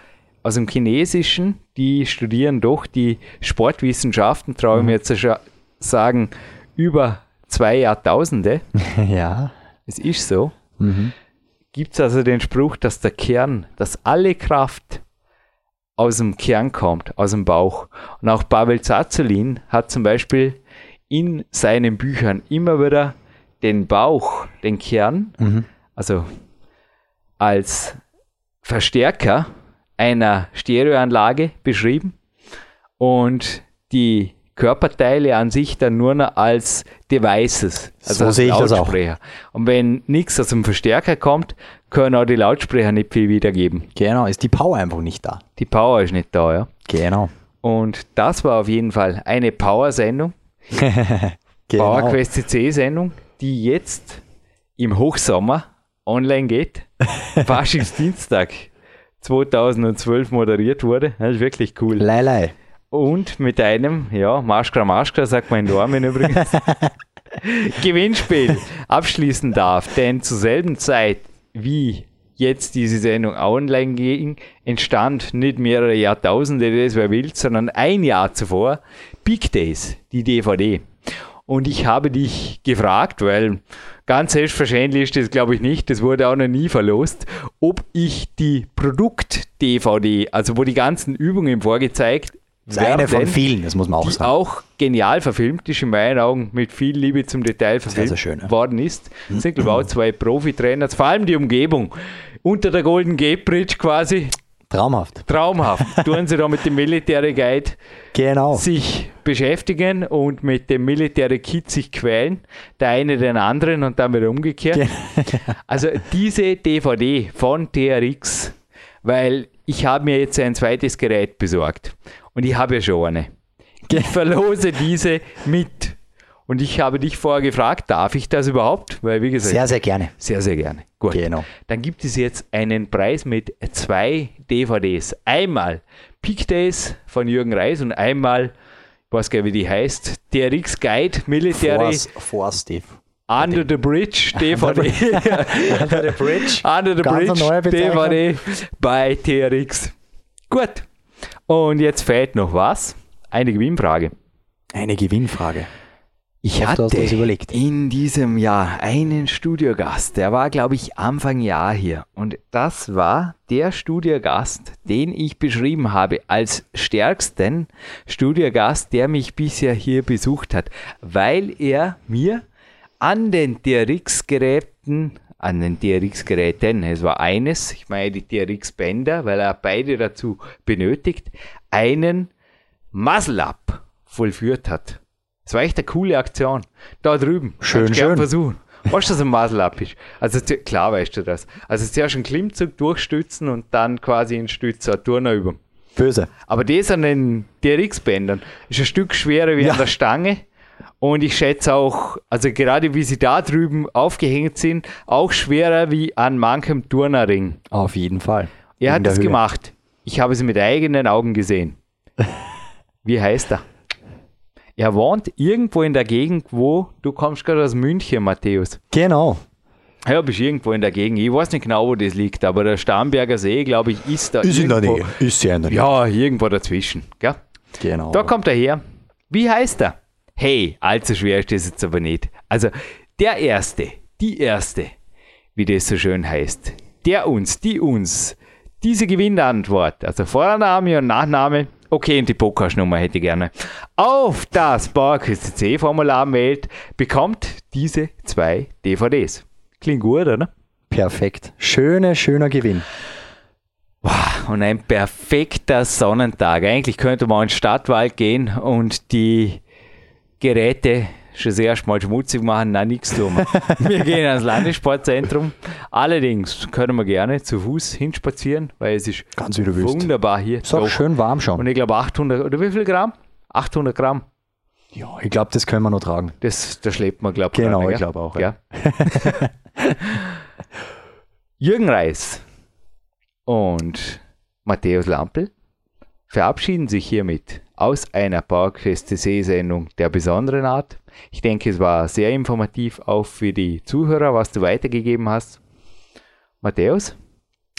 aus dem Chinesischen, die studieren doch die Sportwissenschaften, traue ich mir jetzt schon sagen, über zwei Jahrtausende. ja. Es ist so. Mhm. gibt es also den Spruch, dass der Kern, dass alle Kraft aus dem Kern kommt, aus dem Bauch. Und auch Pavel Zazulin hat zum Beispiel in seinen Büchern immer wieder den Bauch, den Kern, Mhm. also als Verstärker einer Stereoanlage beschrieben und die Körperteile an sich dann nur noch als Devices, also So als sehe ich das auch. Lautsprecher. Und wenn nichts aus dem Verstärker kommt, können auch die Lautsprecher nicht viel wiedergeben. Genau, ist die Power einfach nicht da. Die Power ist nicht da, ja. Genau. Und das war auf jeden Fall eine Power-Sendung, genau. PowerQuest CC-Sendung, die jetzt im Hochsommer online geht. Faschingsdienstag 2012 moderiert wurde. Das ist wirklich cool. Leilei. Und mit einem, ja, Marschka Marschka, sagt man in Dormen übrigens, Gewinnspiel abschließen darf. Denn zur selben Zeit, wie jetzt diese Sendung online ging, entstand nicht mehrere Jahrtausende, das wer will, sondern ein Jahr zuvor Big Days, die DVD. Und ich habe dich gefragt, weil ganz selbstverständlich ist das, glaube ich, nicht, das wurde auch noch nie verlost, ob ich die Produkt-DVD, also wo die ganzen Übungen vorgezeigt ist eine von werden, vielen, das muss man auch sagen. auch genial verfilmt ist, in meinen Augen mit viel Liebe zum Detail verfilmt sehr schön, ja. worden ist. Es sind, glaube ich, auch zwei Profitrainer, vor allem die Umgebung. Unter der Golden Gate Bridge quasi, Traumhaft. traumhaft. Tun sie da mit dem Military Guide Genau. sich beschäftigen und mit dem Military Kit sich quälen, der eine den anderen und dann wieder umgekehrt. Also diese DVD von TRX, weil ich habe mir jetzt ein zweites Gerät besorgt und ich habe ja schon eine. Ich verlose diese mit. Und ich habe dich vorher gefragt, darf ich das überhaupt? Weil, wie gesagt, Sehr, sehr gerne. sehr, sehr gerne. Gut. Genau. Dann gibt es jetzt einen Preis mit zwei DVDs. Einmal Peak Days von Jürgen Reis und einmal, ich weiß gar nicht, wie die heißt, TRX Guide Military Force, Force Steve. Under the Bridge DVD. Under the Bridge. Under the Ganz Bridge. DVD bei TRX. Gut. Und jetzt fehlt noch was? Eine Gewinnfrage. Eine Gewinnfrage. Ich hoffe, hatte in diesem Jahr einen Studiogast, der war, glaube ich, Anfang Jahr hier. Und das war der Studiogast, den ich beschrieben habe als stärksten Studiogast, der mich bisher hier besucht hat, weil er mir an den TRX-Geräten, an den TRX-Geräten, es war eines, ich meine die TRX-Bänder, weil er beide dazu benötigt, einen Muzzle-Up vollführt hat. Das war echt eine coole Aktion. Da drüben. Schön, schön. versuchen. Weißt du, dass ein Muzzle-Up ist? Also klar weißt du das. Also zuerst einen Klimmzug durchstützen und dann quasi einen Stützer, eine Turnerübung. Böse. Aber das an den DRX-Bändern ist ein Stück schwerer wie Ja. an der Stange. Und ich schätze auch, also gerade wie sie da drüben aufgehängt sind, auch schwerer wie an manchem Turnerring. Auf jeden Fall. Er In hat es Höhe. gemacht. Ich habe es mit eigenen Augen gesehen. Wie heißt er? Er wohnt irgendwo in der Gegend, wo du kommst gerade aus München, Matthäus. Genau. Ja, bist irgendwo in der Gegend. Ich weiß nicht genau, wo das liegt, aber der Starnberger See, glaube ich, ist da Ist in der irgendwo. Nähe. Ist sehr in der Nähe. Ja, irgendwo dazwischen. Gell? Genau. Da kommt er her. Wie heißt er? Hey, allzu schwer ist das jetzt aber nicht. Also, der Erste, die Erste, wie das so schön heißt, der uns, die uns, diese Gewinnantwort, also Vorname und Nachname, okay, und die Podcast-Nummer hätte ich gerne, auf das PowerQuest-C-Formular meldet, bekommt diese zwei DVDs. Klingt gut, oder? Perfekt. Schöner, schöner Gewinn. Und ein perfekter Sonnentag. Eigentlich könnte man in den Stadtwald gehen und die Geräte schon sehr mal schmutzig machen. Nein, nichts tun wir. wir gehen ans Landessportzentrum. Allerdings können wir gerne zu Fuß hinspazieren, weil es ist Ganz wunderbar hier. Ist auch Doch. schön warm Und schon. ich glaube 800, oder wie viel Gramm? 800 Gramm. Ja, ich glaube, das können wir noch tragen. Das, da schleppt man, glaube Genau, dran, ich glaube auch, Ja. Jürgen Reis und Matthäus Lampel verabschieden sich hiermit aus einer PowerQuest CC-Sendung der besonderen Art. Ich denke, es war sehr informativ auch für die Zuhörer, was du weitergegeben hast. Matthäus,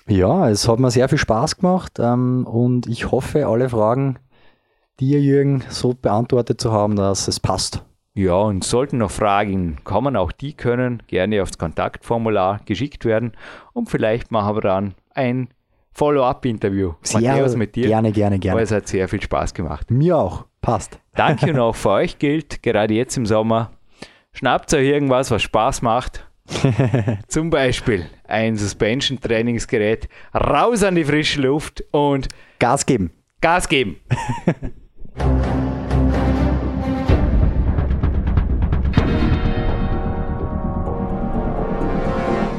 Ja, es hat mir sehr viel Spaß gemacht ähm, und ich hoffe, alle Fragen, dir, Jürgen, so beantwortet zu haben, dass es passt. Ja, und sollten noch Fragen kommen, auch die können gerne aufs Kontaktformular geschickt werden und vielleicht machen wir dann ein Follow-up-Interview. Matthäus mit dir. Gerne, gerne, gerne. Aber es hat sehr viel Spaß gemacht. Mir auch. Passt. Danke noch für euch gilt, gerade jetzt im Sommer. Schnappt euch irgendwas, was Spaß macht. Zum Beispiel ein Suspension-Trainingsgerät, raus an die frische Luft und Gas geben. Gas geben.